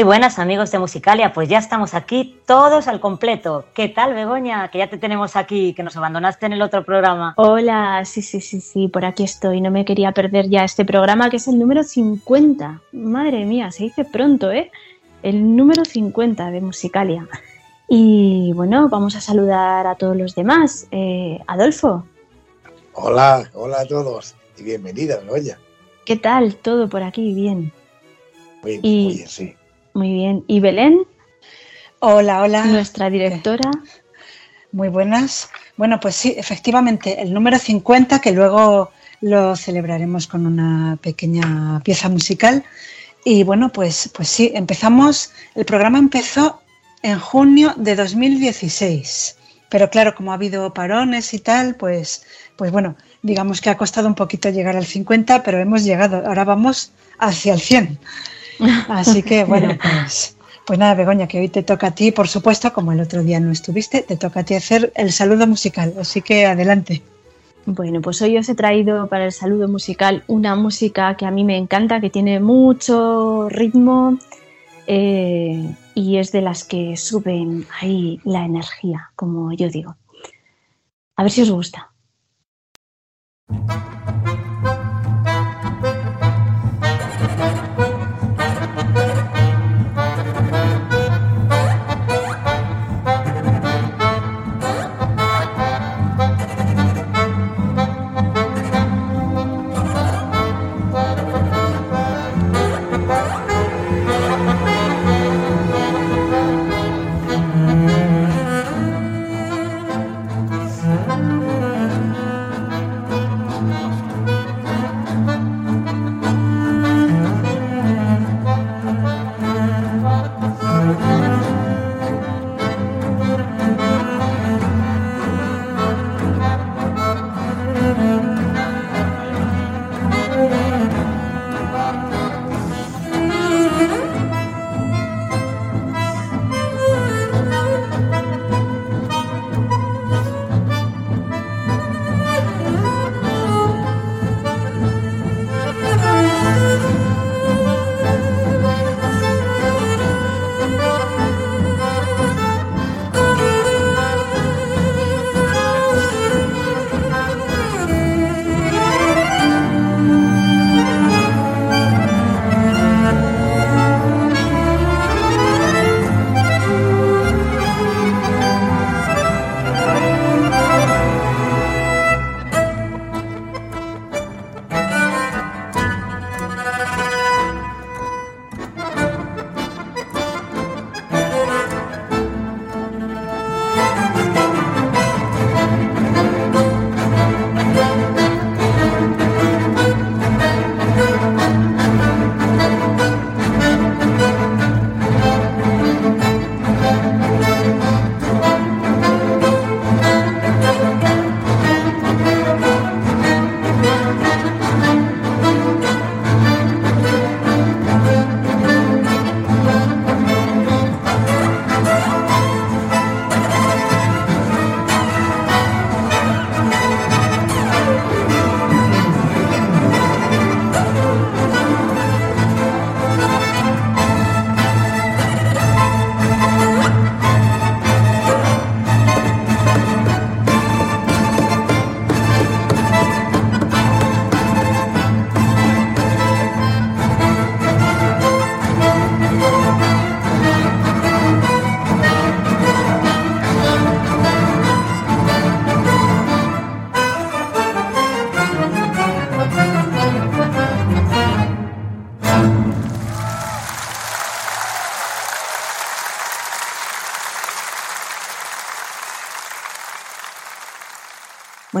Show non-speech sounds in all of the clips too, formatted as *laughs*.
Muy buenas amigos de Musicalia, pues ya estamos aquí todos al completo. ¿Qué tal Begoña? Que ya te tenemos aquí, que nos abandonaste en el otro programa. Hola, sí, sí, sí, sí, por aquí estoy. No me quería perder ya este programa que es el número 50. Madre mía, se dice pronto, ¿eh? El número 50 de Musicalia. Y bueno, vamos a saludar a todos los demás. Eh, Adolfo, Hola, hola a todos y bienvenida, Begoña. ¿qué tal? Todo por aquí, bien. Muy, Y- muy bien, sí. Muy bien. ¿Y Belén, Hola, hola. nuestra directora? Muy buenas. Bueno, pues sí, efectivamente, el número 50, que luego lo celebraremos con una pequeña pieza musical. Y bueno, pues, pues sí, empezamos, el programa empezó en junio de 2016. Pero claro, como ha habido parones y tal, pues, pues bueno, digamos que ha costado un poquito llegar al 50, pero hemos llegado. Ahora vamos hacia el 100. Así que *laughs* bueno, pues, pues nada, Begoña, que hoy te toca a ti, por supuesto, como el otro día no estuviste, te toca a ti hacer el saludo musical. Así que adelante. Bueno, pues hoy os he traído para el saludo musical una música que a mí me encanta, que tiene mucho ritmo eh, y es de las que suben ahí la energía, como yo digo. A ver si os gusta.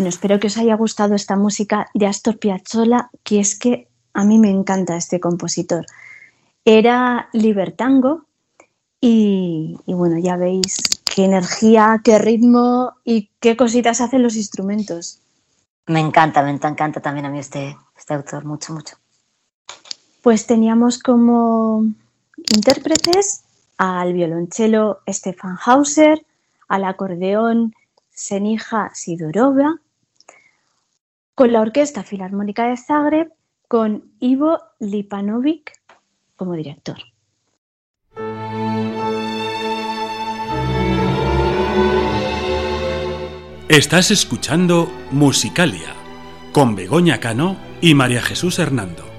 Bueno, espero que os haya gustado esta música de Astor Piazzolla, que es que a mí me encanta este compositor. Era libertango y, y bueno, ya veis qué energía, qué ritmo y qué cositas hacen los instrumentos. Me encanta, me encanta también a mí este, este autor, mucho, mucho. Pues teníamos como intérpretes al violonchelo Stefan Hauser, al acordeón Senija Sidorova, con la Orquesta Filarmónica de Zagreb, con Ivo Lipanovic como director. Estás escuchando Musicalia con Begoña Cano y María Jesús Hernando.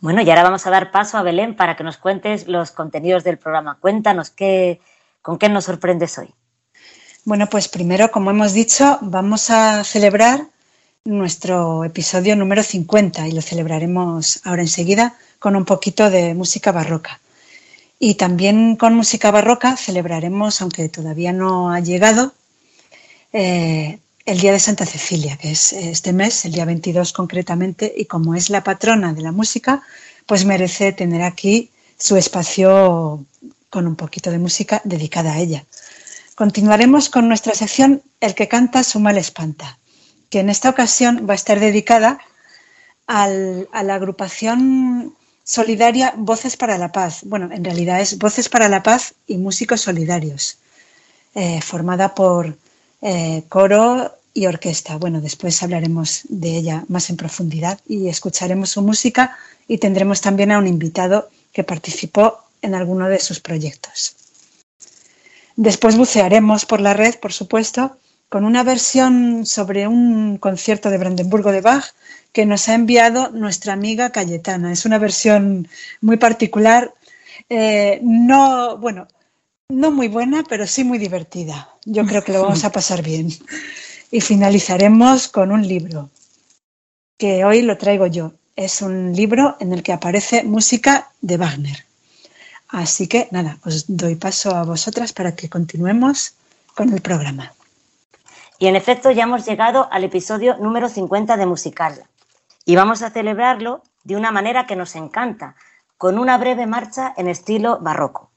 Bueno, y ahora vamos a dar paso a Belén para que nos cuentes los contenidos del programa. Cuéntanos qué, con qué nos sorprendes hoy. Bueno, pues primero, como hemos dicho, vamos a celebrar nuestro episodio número 50 y lo celebraremos ahora enseguida con un poquito de música barroca. Y también con música barroca celebraremos, aunque todavía no ha llegado, eh, el Día de Santa Cecilia, que es este mes, el día 22 concretamente, y como es la patrona de la música, pues merece tener aquí su espacio con un poquito de música dedicada a ella. Continuaremos con nuestra sección El que canta su mal espanta, que en esta ocasión va a estar dedicada a la agrupación solidaria Voces para la Paz. Bueno, en realidad es Voces para la Paz y Músicos Solidarios, eh, formada por eh, coro, y orquesta. Bueno, después hablaremos de ella más en profundidad y escucharemos su música y tendremos también a un invitado que participó en alguno de sus proyectos. Después bucearemos por la red, por supuesto, con una versión sobre un concierto de Brandenburgo de Bach que nos ha enviado nuestra amiga Cayetana. Es una versión muy particular, eh, no, bueno, no muy buena, pero sí muy divertida. Yo creo que lo vamos a pasar bien. *laughs* Y finalizaremos con un libro, que hoy lo traigo yo. Es un libro en el que aparece música de Wagner. Así que nada, os doy paso a vosotras para que continuemos con el programa. Y en efecto ya hemos llegado al episodio número 50 de Musical. Y vamos a celebrarlo de una manera que nos encanta, con una breve marcha en estilo barroco.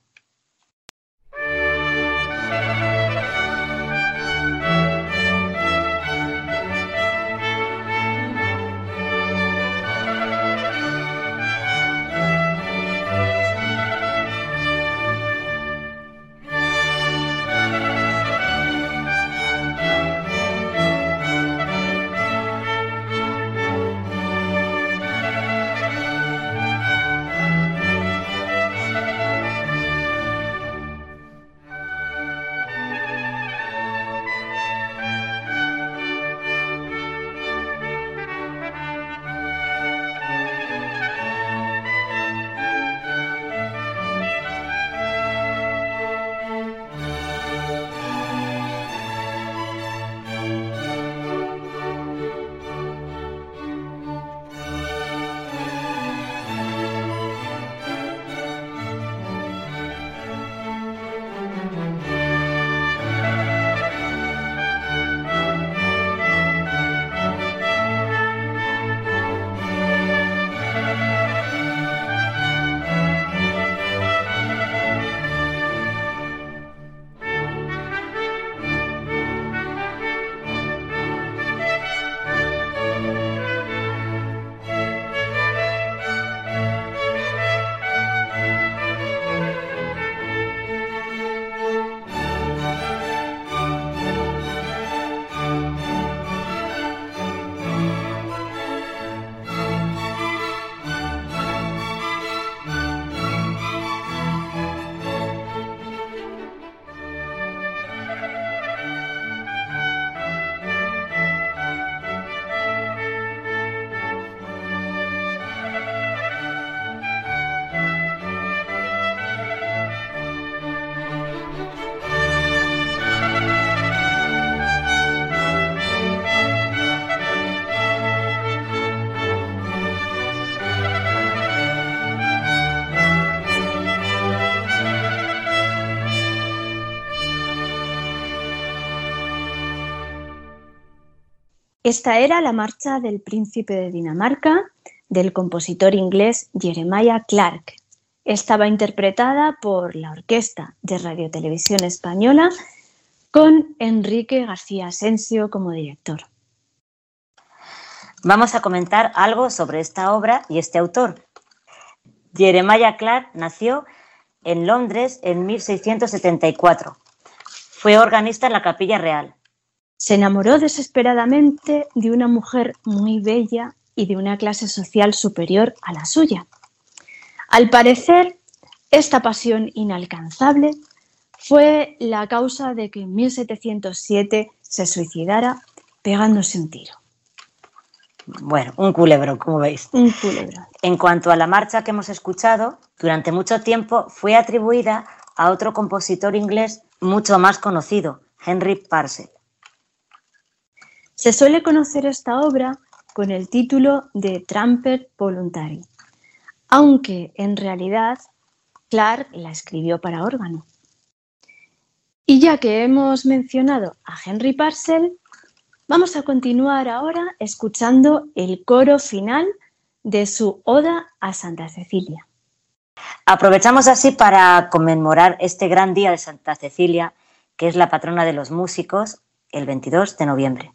Esta era la marcha del príncipe de Dinamarca del compositor inglés Jeremiah Clarke. Estaba interpretada por la Orquesta de Radiotelevisión Española con Enrique García Asensio como director. Vamos a comentar algo sobre esta obra y este autor. Jeremiah Clarke nació en Londres en 1674. Fue organista en la Capilla Real. Se enamoró desesperadamente de una mujer muy bella y de una clase social superior a la suya. Al parecer, esta pasión inalcanzable fue la causa de que en 1707 se suicidara pegándose un tiro. Bueno, un culebro, como veis. Un culebro. En cuanto a la marcha que hemos escuchado, durante mucho tiempo fue atribuida a otro compositor inglés mucho más conocido, Henry Purcell. Se suele conocer esta obra con el título de Trumpet Voluntary, aunque en realidad Clark la escribió para órgano. Y ya que hemos mencionado a Henry Purcell, vamos a continuar ahora escuchando el coro final de su Oda a Santa Cecilia. Aprovechamos así para conmemorar este gran día de Santa Cecilia, que es la patrona de los músicos, el 22 de noviembre.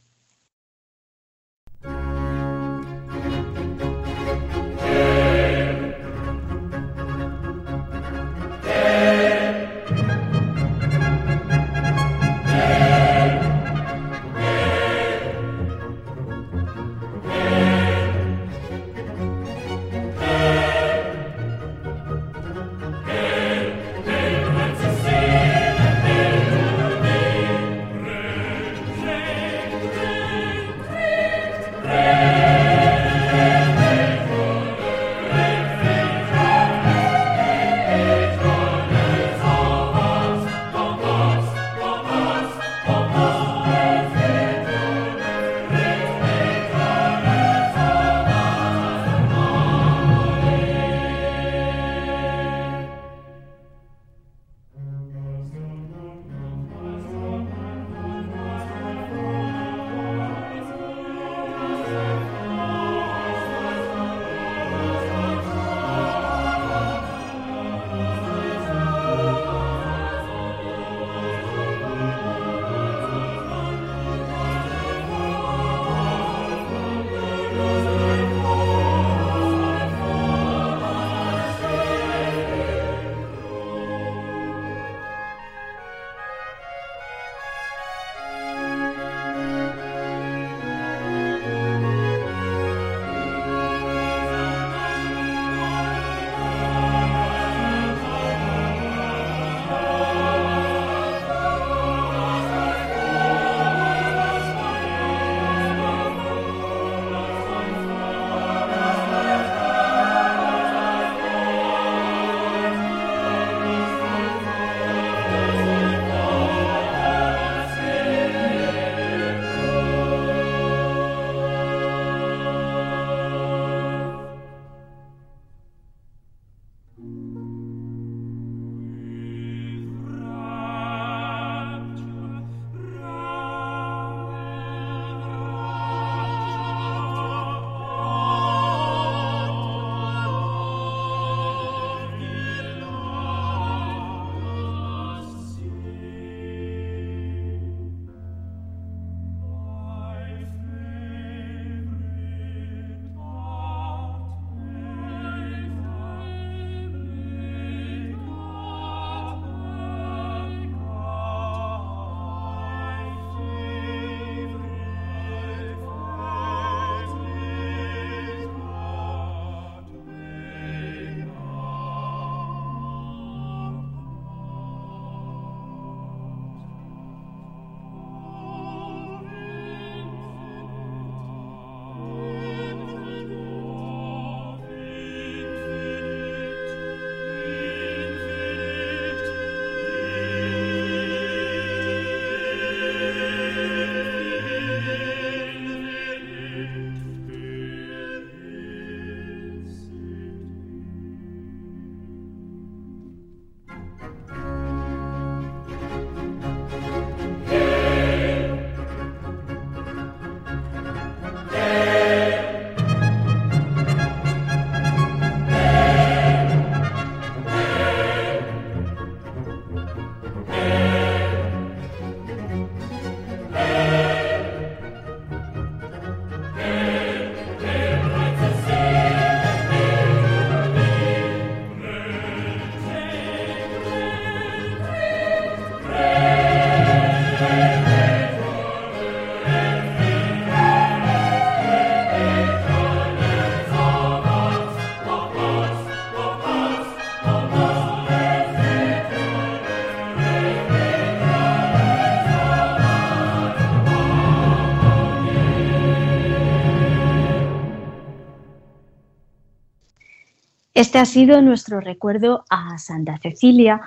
Este ha sido nuestro recuerdo a Santa Cecilia,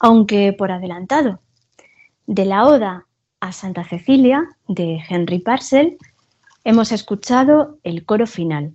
aunque por adelantado. De la Oda a Santa Cecilia de Henry Parcel hemos escuchado el coro final.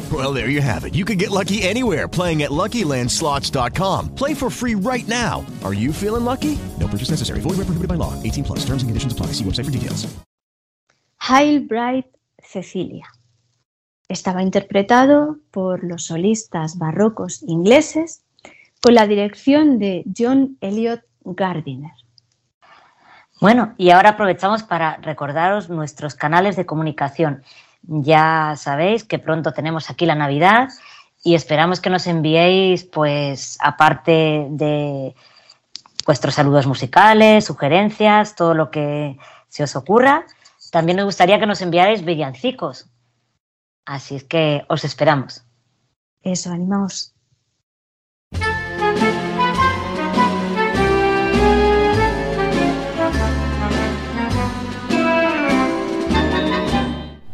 Well, there you have it. You can get lucky anywhere playing at LuckyLandSlots.com. Play for free right now. Are you feeling lucky? No purchase necessary. Void where prohibited by law. 18 plus. Terms and conditions apply. See website for details. Hail Bright Cecilia. Estaba interpretado por los solistas barrocos ingleses con la dirección de John Elliot Gardiner. Bueno, y ahora aprovechamos para recordaros nuestros canales de comunicación. Ya sabéis que pronto tenemos aquí la Navidad y esperamos que nos enviéis, pues, aparte de vuestros saludos musicales, sugerencias, todo lo que se os ocurra. También nos gustaría que nos enviarais villancicos. Así es que os esperamos. Eso, animaos.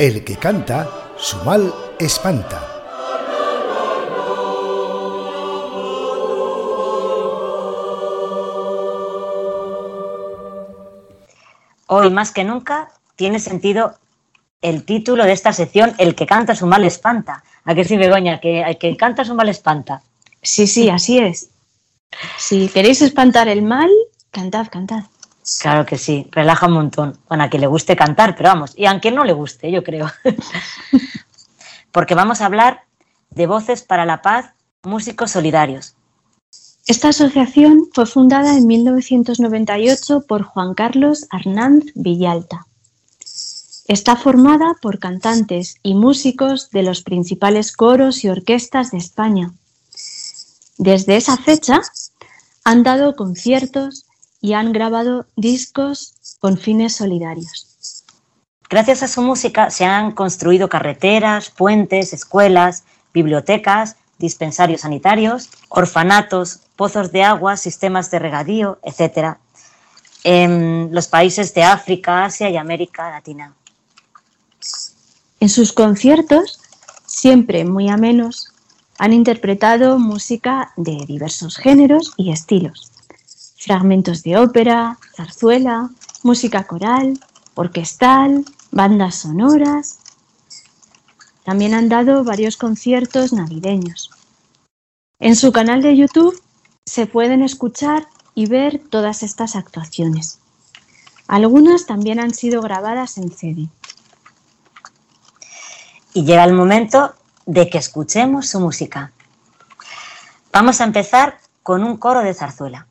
El que canta, su mal espanta. Hoy más que nunca tiene sentido el título de esta sección, El que canta su mal espanta. ¿A qué sí, Begoña? Que el que canta su mal espanta. Sí, sí, así es. Si queréis espantar el mal, cantad, cantad. Claro que sí, relaja un montón. Bueno, a quien le guste cantar, pero vamos, y a quien no le guste, yo creo. *laughs* Porque vamos a hablar de Voces para la Paz, Músicos Solidarios. Esta asociación fue fundada en 1998 por Juan Carlos Arnanz Villalta. Está formada por cantantes y músicos de los principales coros y orquestas de España. Desde esa fecha han dado conciertos y han grabado discos con fines solidarios. Gracias a su música se han construido carreteras, puentes, escuelas, bibliotecas, dispensarios sanitarios, orfanatos, pozos de agua, sistemas de regadío, etc. en los países de África, Asia y América Latina. En sus conciertos, siempre muy amenos, han interpretado música de diversos géneros y estilos. Fragmentos de ópera, zarzuela, música coral, orquestal, bandas sonoras. También han dado varios conciertos navideños. En su canal de YouTube se pueden escuchar y ver todas estas actuaciones. Algunas también han sido grabadas en CD. Y llega el momento de que escuchemos su música. Vamos a empezar con un coro de zarzuela.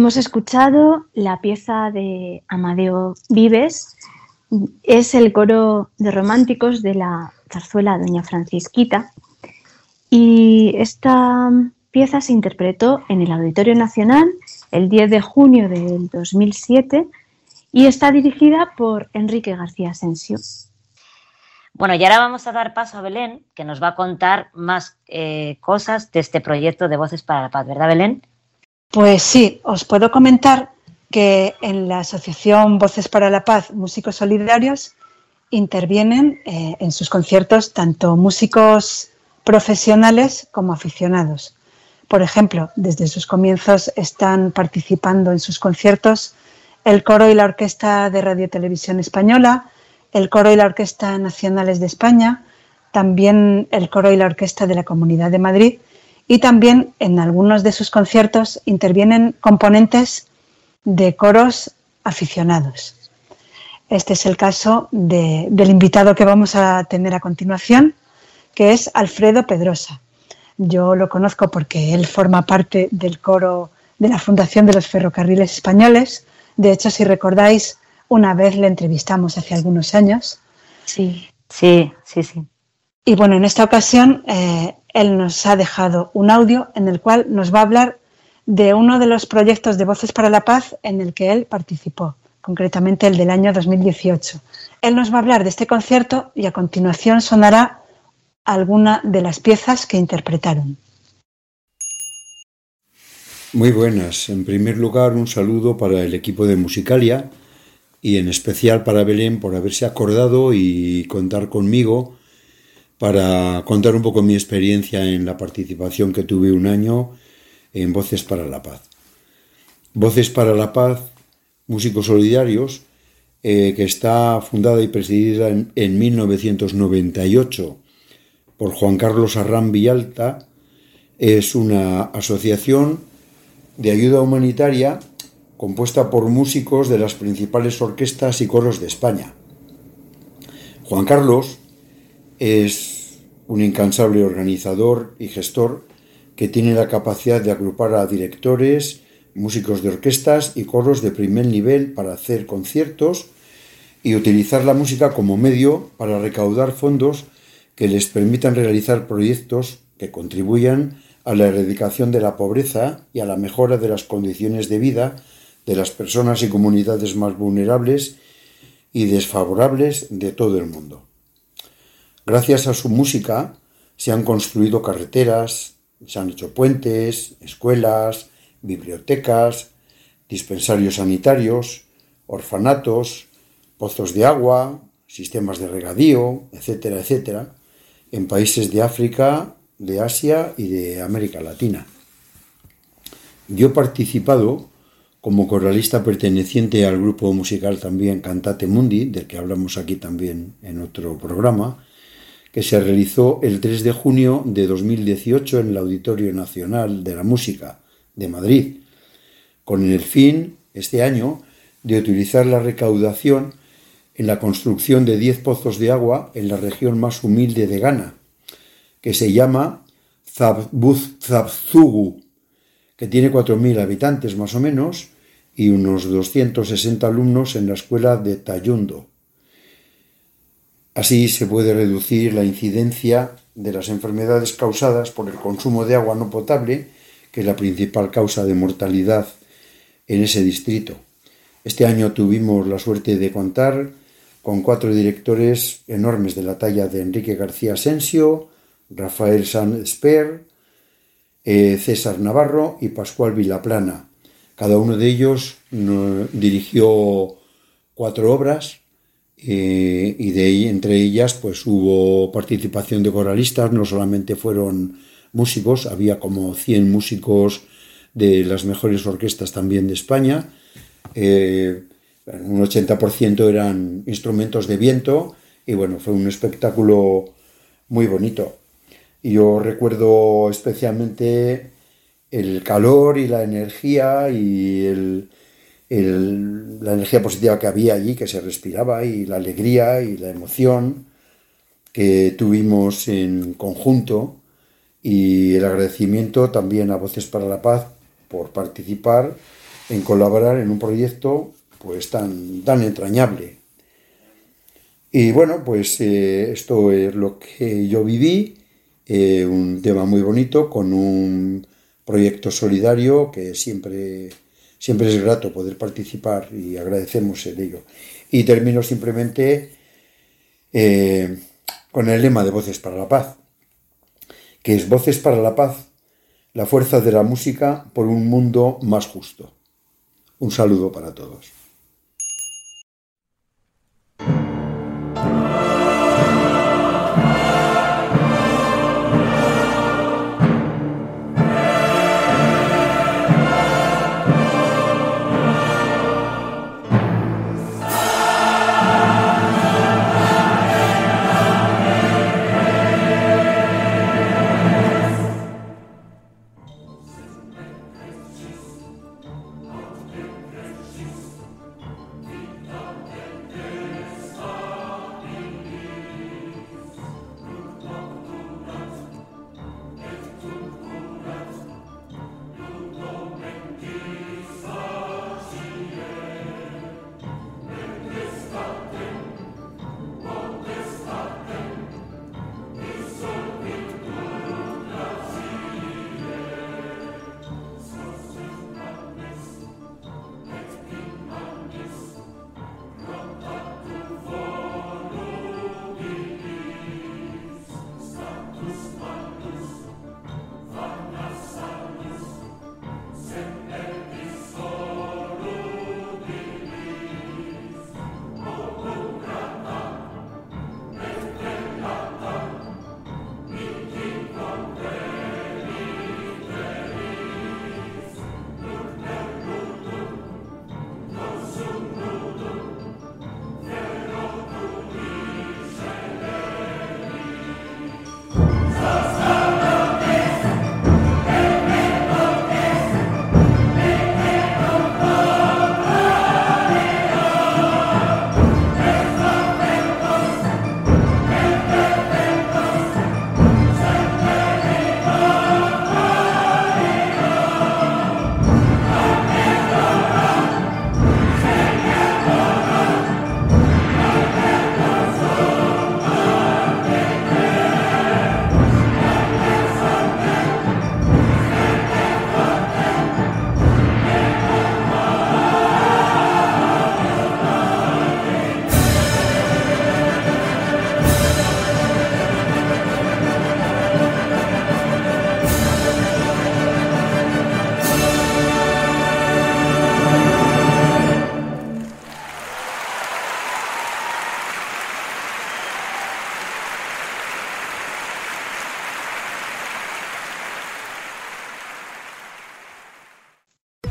Hemos escuchado la pieza de Amadeo Vives, es el coro de románticos de la zarzuela Doña Francisquita y esta pieza se interpretó en el Auditorio Nacional el 10 de junio del 2007 y está dirigida por Enrique García Asensio. Bueno, y ahora vamos a dar paso a Belén, que nos va a contar más eh, cosas de este proyecto de Voces para la Paz, ¿verdad, Belén? Pues sí, os puedo comentar que en la Asociación Voces para la Paz, Músicos Solidarios, intervienen eh, en sus conciertos tanto músicos profesionales como aficionados. Por ejemplo, desde sus comienzos están participando en sus conciertos el coro y la orquesta de Radio Televisión Española, el coro y la orquesta nacionales de España, también el coro y la orquesta de la Comunidad de Madrid y también en algunos de sus conciertos intervienen componentes de coros aficionados. Este es el caso del invitado que vamos a tener a continuación, que es Alfredo Pedrosa. Yo lo conozco porque él forma parte del coro de la Fundación de los Ferrocarriles Españoles. De hecho, si recordáis, una vez le entrevistamos hace algunos años. Sí, sí, sí, sí. Y bueno, en esta ocasión eh, él nos ha dejado un audio en el cual nos va a hablar de uno de los proyectos de Voces para la Paz en el que él participó, concretamente el del año 2018. Él nos va a hablar de este concierto y a continuación sonará alguna de las piezas que interpretaron. Muy buenas. En primer lugar, un saludo para el equipo de Musicalia y en especial para Belén por haberse acordado y contar conmigo para contar un poco mi experiencia en la participación que tuve un año en Voces para la Paz. Voces para la Paz, Músicos Solidarios, eh, que está fundada y presidida en, 1998 por Juan Carlos Arrán Villalta, es una asociación de ayuda humanitaria compuesta por músicos de las principales orquestas y coros de España. Juan Carlos es un incansable organizador y gestor que tiene la capacidad de agrupar a directores, músicos de orquestas y coros de primer nivel para hacer conciertos y utilizar la música como medio para recaudar fondos que les permitan realizar proyectos que contribuyan a la erradicación de la pobreza y a la mejora de las condiciones de vida de las personas y comunidades más vulnerables y desfavorables de todo el mundo. Gracias a su música se han construido carreteras, se han hecho puentes, escuelas, bibliotecas, dispensarios sanitarios, orfanatos, pozos de agua, sistemas de regadío, etcétera, etcétera. en países de África, de Asia y de América Latina. Yo he participado como coralista perteneciente al grupo musical también Cantate Mundi, del que hablamos aquí también en otro programa, que se realizó el 3 de junio de 2018 en el Auditorio Nacional de la Música de Madrid, con el fin, este año, de utilizar la recaudación en la construcción de 10 pozos de agua en la región más humilde de Ghana, que se llama Zabzugu, que tiene 4.000 habitantes más o menos y unos 260 alumnos en la escuela de Tayundo. Así se puede reducir la incidencia de las enfermedades causadas por el consumo de agua no potable, que es la principal causa de mortalidad en ese distrito. Este año tuvimos la suerte de contar con cuatro directores enormes de la talla de Enrique García Asensio, Rafael San Esper, eh, César Navarro y Pascual Vilaplana. Cada uno de ellos dirigió cuatro obras eh, y de entre ellas pues hubo participación de coralistas, no solamente fueron músicos, había como 100 músicos de las mejores orquestas también de España. Eh, un 80% eran instrumentos de viento y bueno, fue un espectáculo muy bonito. Y yo recuerdo especialmente el calor y la energía y la energía positiva que había allí, que se respiraba, y la alegría y la emoción que tuvimos en conjunto y el agradecimiento también a Voces para la Paz por participar en colaborar en un proyecto pues tan, tan entrañable. Y bueno, pues eh, esto es lo que yo viví, eh, un tema muy bonito con un proyecto solidario que siempre, siempre es grato poder participar y agradecemos el ello. Y termino simplemente eh, con el lema de Voces para la Paz, que es Voces para la Paz, la fuerza de la música por un mundo más justo. Un saludo para todos.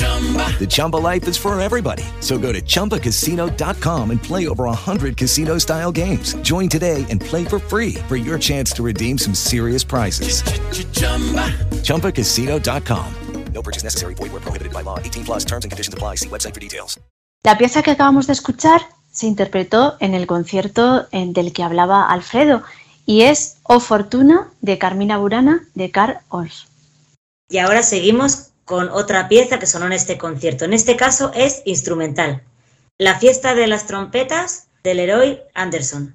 The Chumba life is for everybody. So go to ChumbaCasino.com and play over 100 casino-style games. Join today and play for free for your chance to redeem some serious prizes. ChumbaCasino.com. No purchase necessary. Void were prohibited by law. 18 plus terms and conditions apply. See website for details. La pieza que acabamos de escuchar se interpretó en el concierto en del que hablaba Alfredo y es O Fortuna de Carmina Burana de Carl Ols. Y ahora seguimos con otra pieza que sonó en este concierto. En este caso es instrumental. La fiesta de las trompetas del Leroy Anderson.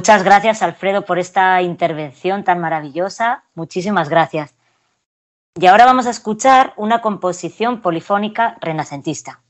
Muchas gracias Alfredo por esta intervención tan maravillosa. Muchísimas gracias. Y ahora vamos a escuchar una composición polifónica renacentista.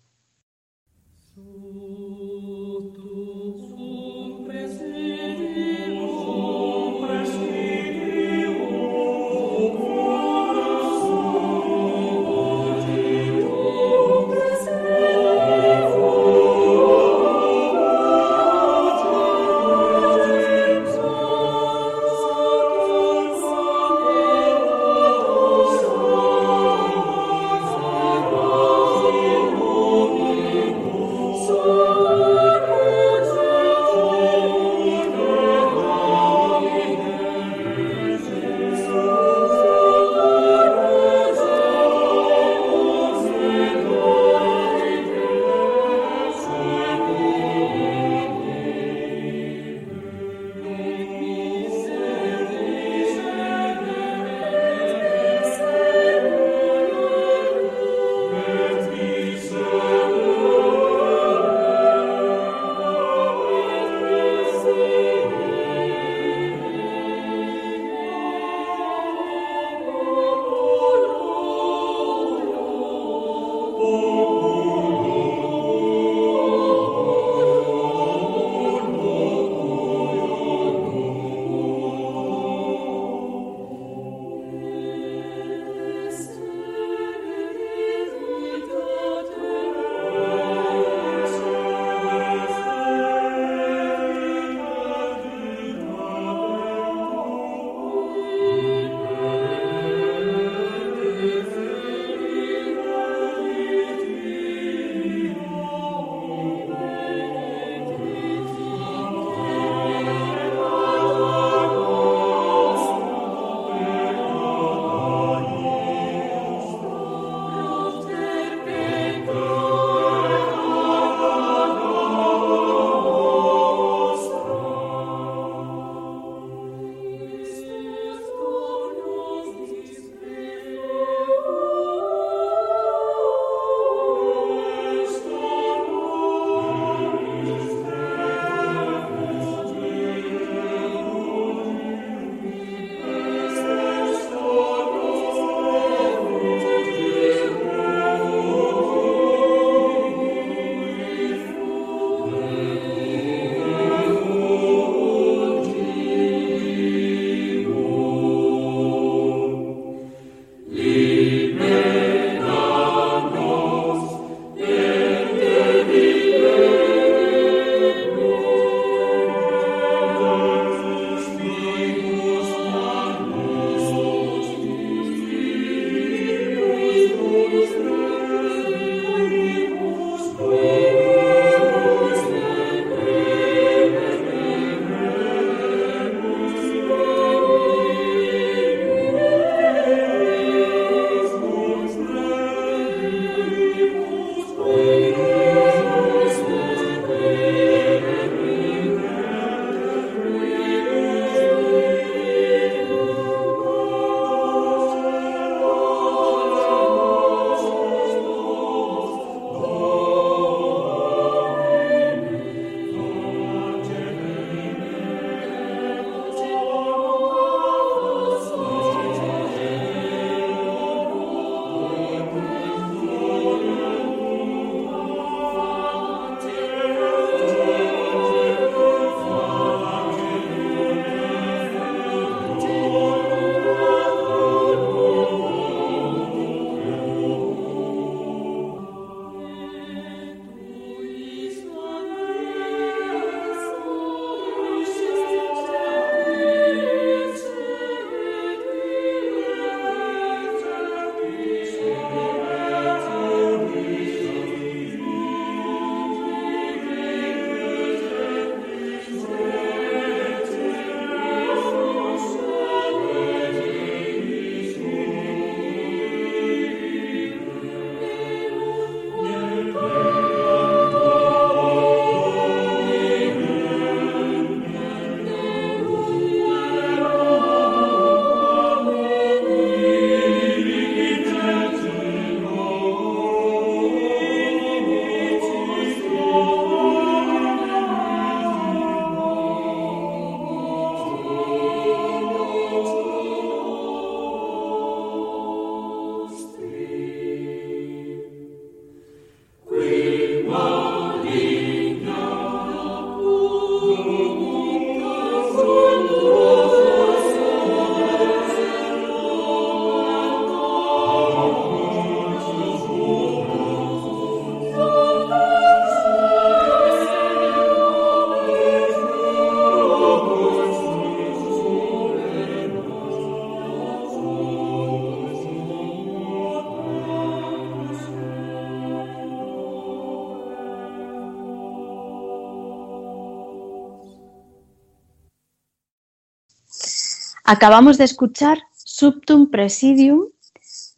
Acabamos de escuchar Subtum Presidium,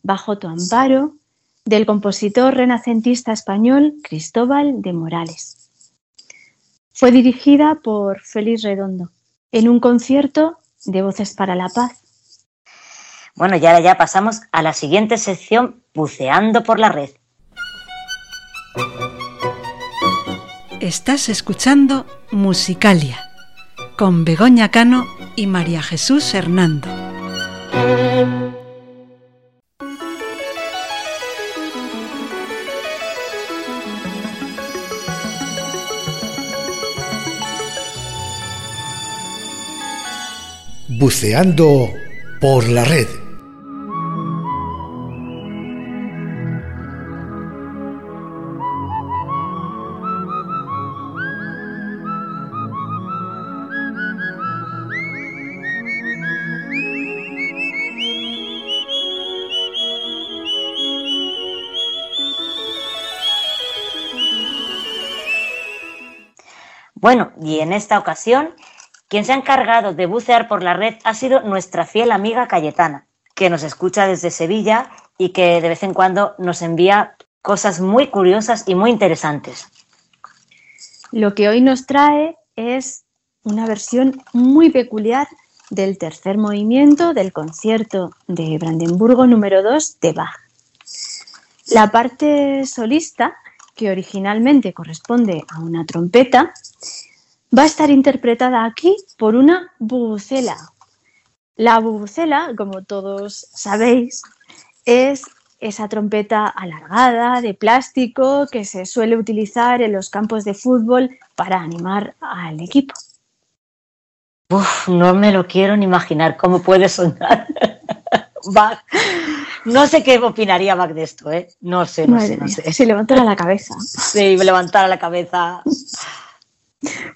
bajo tu amparo, del compositor renacentista español Cristóbal de Morales. Fue dirigida por Félix Redondo en un concierto de Voces para la Paz. Bueno, y ahora ya pasamos a la siguiente sección, Buceando por la Red. Estás escuchando Musicalia con Begoña Cano y María Jesús Hernando. Buceando por la red. En esta ocasión, quien se ha encargado de bucear por la red ha sido nuestra fiel amiga Cayetana, que nos escucha desde Sevilla y que de vez en cuando nos envía cosas muy curiosas y muy interesantes. Lo que hoy nos trae es una versión muy peculiar del tercer movimiento del concierto de Brandenburgo número 2 de Bach. La parte solista, que originalmente corresponde a una trompeta, va a estar interpretada aquí por una bubucela. La bubucela, como todos sabéis, es esa trompeta alargada de plástico que se suele utilizar en los campos de fútbol para animar al equipo. Uf, no me lo quiero ni imaginar cómo puede sonar. *laughs* Bach. No sé qué opinaría Bach de esto, ¿eh? No sé, no Madre sé, no mía, sé. Si levantara la cabeza. Sí, me levantara la cabeza.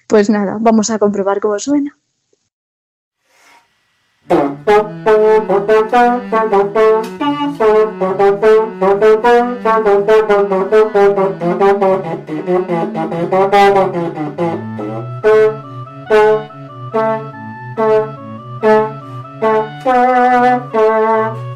Pues nada, vamos a comprobar cómo suena. *laughs*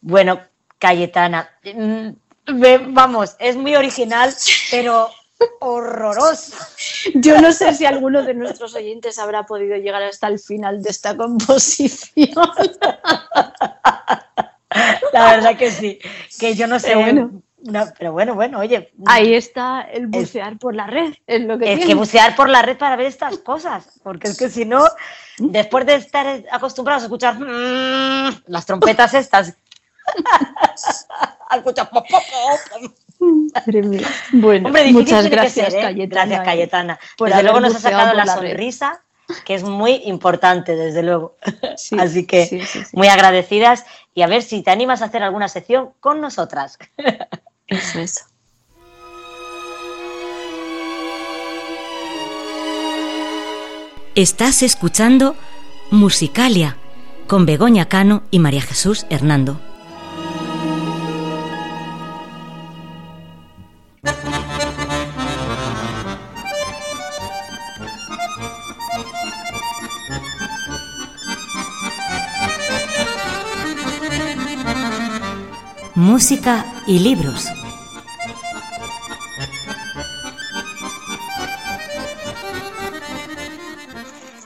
Bueno, Cayetana, mm, vamos, es muy original, pero horroroso. Yo no sé si alguno de nuestros oyentes habrá podido llegar hasta el final de esta composición. La verdad que sí, que yo no sé. Pero bueno. no, pero bueno, bueno, oye. Ahí está el bucear por la red, es lo que Es que bucear por la red para ver estas cosas, porque es que si no, después de estar acostumbrados a escuchar mm, las trompetas estas, *laughs* *laughs* escuchar. Madre mía. Bueno, Hombre, muchas gracias, ser, ¿eh? Cayetana. Gracias, Cayetana. por desde luego nos ha sacado la, sonrisa, que es muy importante, desde luego. *laughs* Sí, Así que sí, sí, sí. muy agradecidas y a ver si te animas a hacer alguna sección con nosotras. *laughs* Eso, eso. Estás escuchando Musicalia con Begoña Cano y María Jesús Hernando. Música y libros.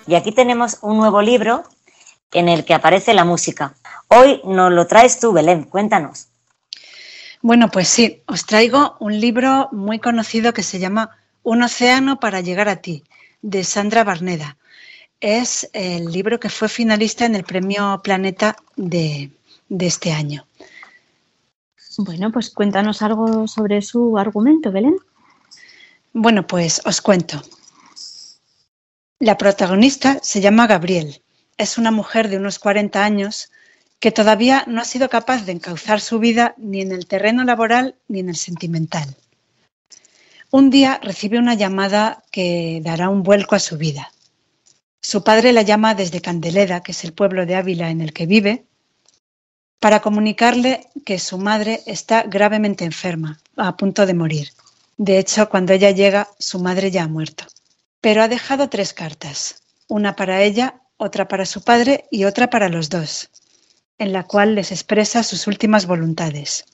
Y aquí tenemos un nuevo libro en el que aparece la música. Hoy nos lo traes tú, Belén, cuéntanos. Bueno, pues sí, os traigo un libro muy conocido que se llama Un océano para llegar a ti, de Sandra Barneda. Es el libro que fue finalista en el Premio Planeta de, de este año. Bueno, pues cuéntanos algo sobre su argumento, Belén. Bueno, pues os cuento. La protagonista se llama Gabriel. Es una mujer de unos 40 años que todavía no ha sido capaz de encauzar su vida ni en el terreno laboral ni en el sentimental. Un día recibe una llamada que dará un vuelco a su vida. Su padre la llama desde Candeleda, que es el pueblo de Ávila en el que vive, para comunicarle que su madre está gravemente enferma, a punto de morir. De hecho, cuando ella llega, su madre ya ha muerto. Pero ha dejado tres cartas, una para ella, otra para su padre y otra para los dos, en la cual les expresa sus últimas voluntades.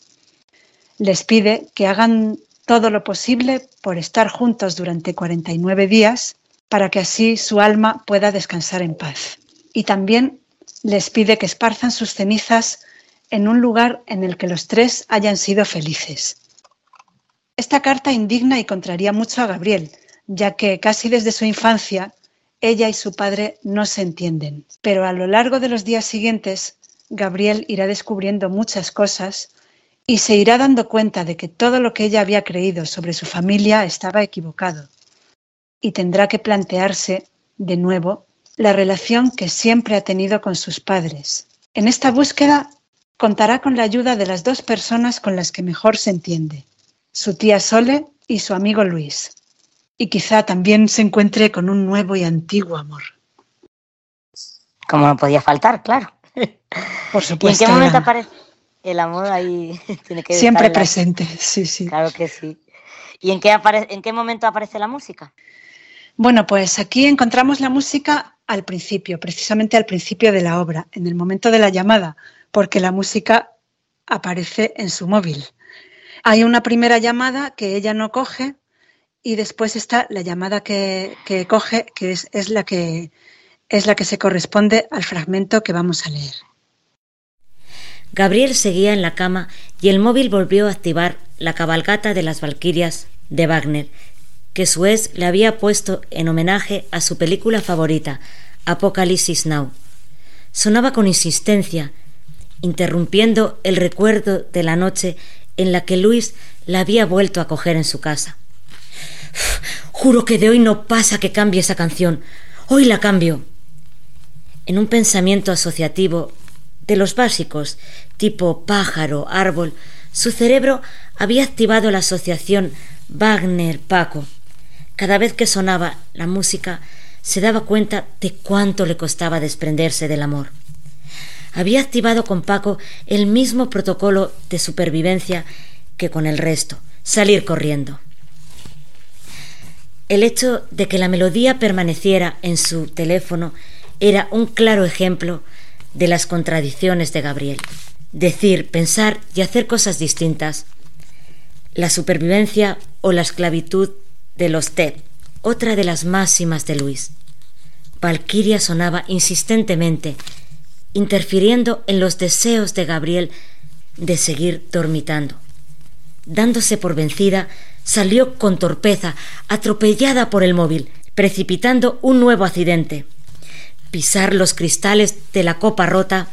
Les pide que hagan todo lo posible por estar juntos durante 49 días para que así su alma pueda descansar en paz. Y también les pide que esparzan sus cenizas en un lugar en el que los tres hayan sido felices. Esta carta indigna y contraría mucho a Gabriel, ya que casi desde su infancia ella y su padre no se entienden. Pero a lo largo de los días siguientes, Gabriel irá descubriendo muchas cosas y se irá dando cuenta de que todo lo que ella había creído sobre su familia estaba equivocado. Y tendrá que plantearse, de nuevo, la relación que siempre ha tenido con sus padres. En esta búsqueda contará con la ayuda de las dos personas con las que mejor se entiende, su tía Sole y su amigo Luis. Y quizá también se encuentre con un nuevo y antiguo amor. Como no podía faltar, claro. Por *laughs* ¿Y en supuesto. qué momento aparece el amor ahí? *laughs* Tiene que Siempre estar en la- presente, sí, sí. Claro que sí. ¿Y en qué, apare- en qué momento aparece la música? Bueno, pues aquí encontramos la música al principio, precisamente al principio de la obra, en el momento de la llamada, porque la música aparece en su móvil. Hay una primera llamada que ella no coge y después está la llamada que, coge, que es, es, la que es la que se corresponde al fragmento que vamos a leer. Gabriel seguía en la cama y el móvil volvió a activar la cabalgata de las Valquirias de Wagner, que Suez le había puesto en homenaje a su película favorita, Apocalipsis Now. Sonaba con insistencia, interrumpiendo el recuerdo de la noche en la que Luis la había vuelto a coger en su casa. Juro que de hoy no pasa que cambie esa canción. Hoy la cambio. En un pensamiento asociativo de los básicos, tipo pájaro, árbol, su cerebro había activado la asociación Wagner-Paco. Cada vez que sonaba la música, se daba cuenta de cuánto le costaba desprenderse del amor. Había activado con Paco el mismo protocolo de supervivencia que con el resto, salir corriendo. El hecho de que la melodía permaneciera en su teléfono era un claro ejemplo de las contradicciones de Gabriel. Decir, pensar y hacer cosas distintas. La supervivencia o la esclavitud de los TED, otra de las máximas de Luis. Valquiria sonaba insistentemente, interfiriendo en los deseos de Gabriel de seguir dormitando. Dándose por vencida, salió con torpeza, atropellada por el móvil, precipitando un nuevo accidente. Pisar los cristales de la copa rota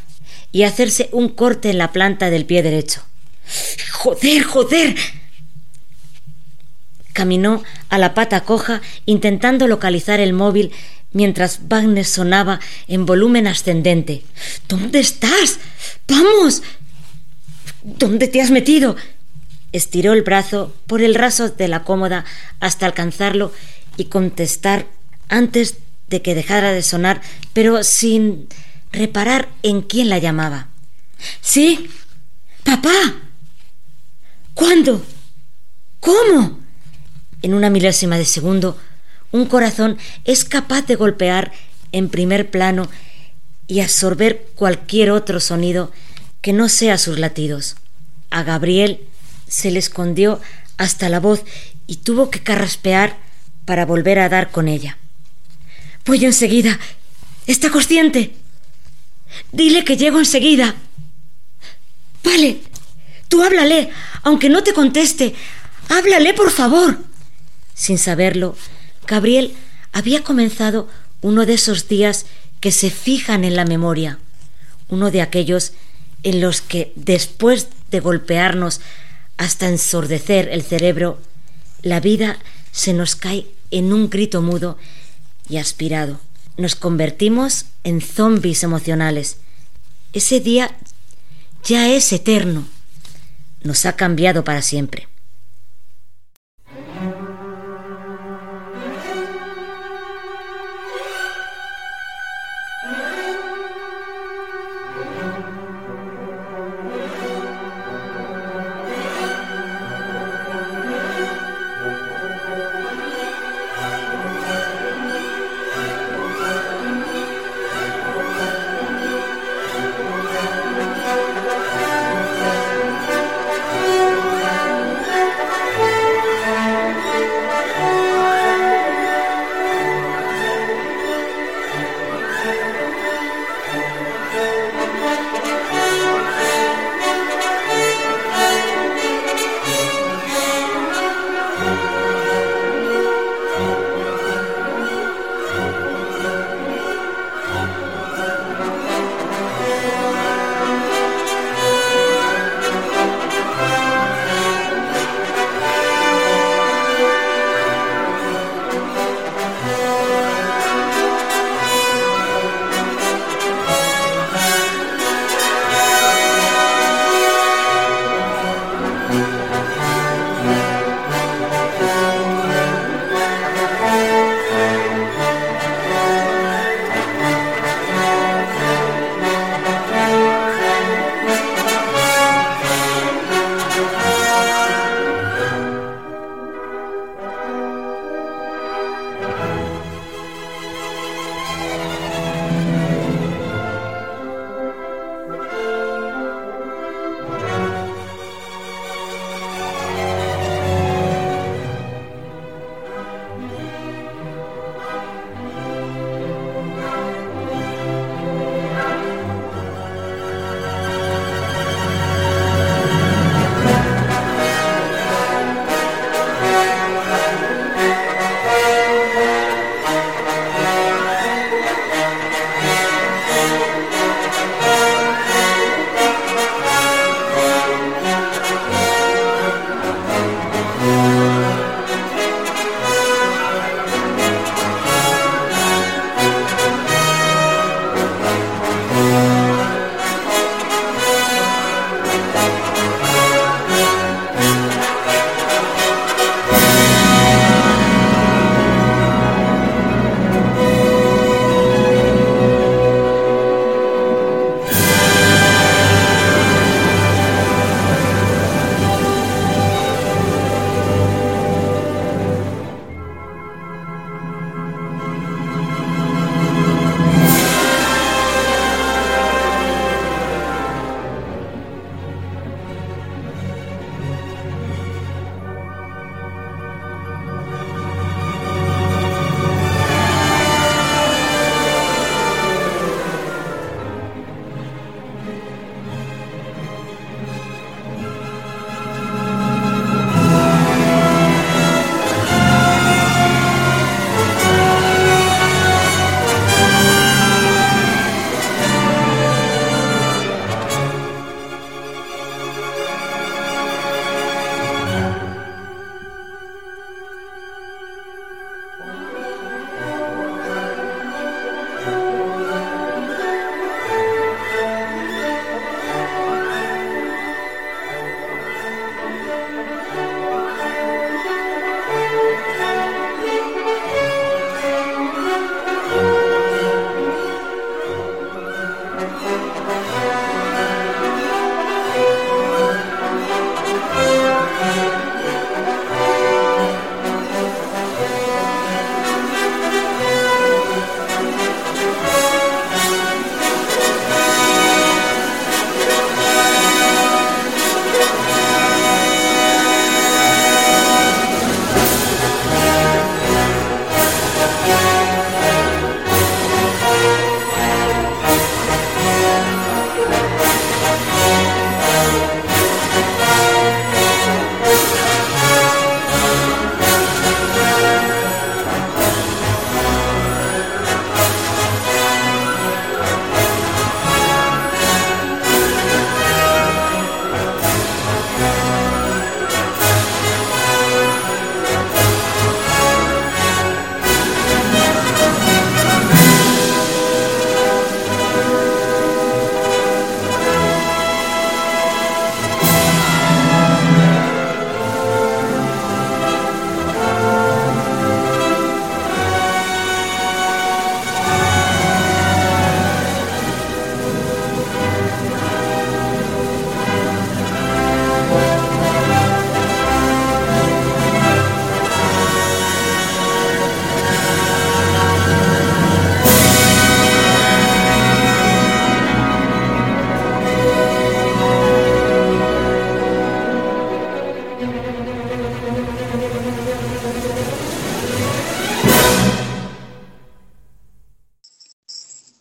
y hacerse un corte en la planta del pie derecho. ¡Joder, joder! Caminó a la pata coja intentando localizar el móvil mientras Wagner sonaba en volumen ascendente. ¿Dónde estás? ¡Vamos! ¿Dónde te has metido? Estiró el brazo por el raso de la cómoda hasta alcanzarlo y contestar antes de que dejara de sonar, pero sin reparar en quién la llamaba. Sí, papá. ¿Cuándo? ¿Cómo? En una milésima de segundo, un corazón es capaz de golpear en primer plano y absorber cualquier otro sonido que no sea sus latidos. A Gabriel se le escondió hasta la voz y tuvo que carraspear para volver a dar con ella. Voy enseguida. ¿Está consciente? Dile que llego enseguida. Vale. Tú háblale, aunque no te conteste. Háblale, por favor. Sin saberlo, Gabriel había comenzado uno de esos días que se fijan en la memoria, uno de aquellos en los que, después de golpearnos hasta ensordecer el cerebro, la vida se nos cae en un grito mudo y aspirado. Nos convertimos en zombies emocionales. Ese día ya es eterno. Nos ha cambiado para siempre.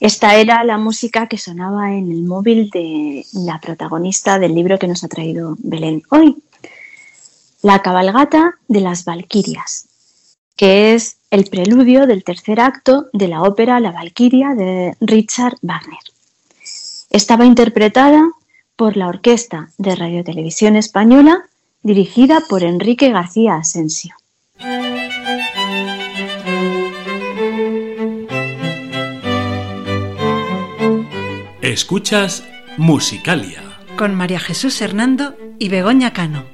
Esta era la música que sonaba en el móvil de la protagonista del libro que nos ha traído Belén hoy. La cabalgata de las Valquirias, que es el preludio del tercer acto de la ópera La Valquiria de Richard Wagner. Estaba interpretada por la Orquesta de Radio Televisión Española, dirigida por Enrique García Asensio. Escuchas Musicalia con María Jesús Hernando y Begoña Cano.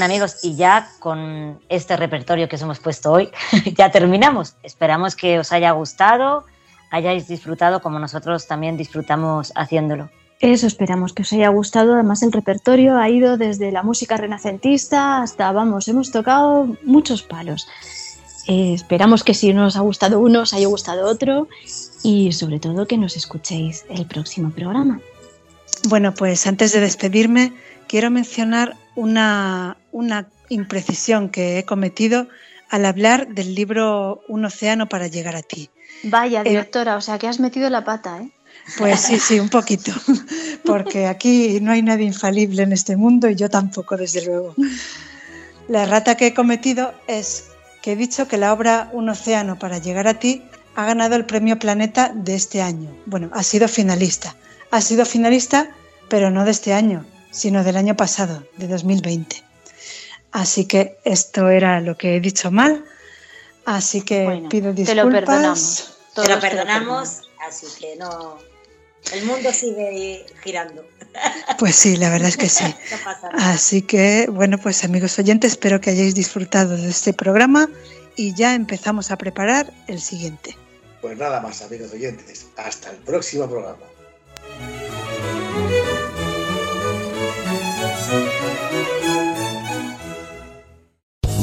Bueno amigos, y ya con este repertorio que os hemos puesto hoy, *laughs* ya terminamos. Esperamos que os haya gustado, hayáis disfrutado como nosotros también disfrutamos haciéndolo. Eso esperamos que os haya gustado. Además, el repertorio ha ido desde la música renacentista hasta, vamos, hemos tocado muchos palos. Eh, esperamos que si no os ha gustado uno, os haya gustado otro y sobre todo que nos escuchéis el próximo programa. Bueno, pues antes de despedirme, quiero mencionar una, una imprecisión que he cometido al hablar del libro Un océano para llegar a ti. Vaya, directora, o sea que has metido la pata, ¿eh? Pues sí, sí, un poquito, *laughs* porque aquí no hay nadie infalible en este mundo y yo tampoco, desde luego. La errata que he cometido es que he dicho que la obra Un océano para llegar a ti ha ganado el premio Planeta de este año. Bueno, ha sido finalista. Ha sido finalista, pero no de este año, sino del año pasado, de 2020. Así que esto era lo que he dicho mal. Así que Bueno, pido disculpas. te lo perdonamos. Te lo Todos te lo perdonamos, así que no. El mundo sigue girando. Pues sí, la verdad es que sí. *laughs* Así que, bueno, pues amigos oyentes, espero que hayáis disfrutado de este programa y ya empezamos a preparar el siguiente. Pues nada más, amigos oyentes. Hasta el próximo programa.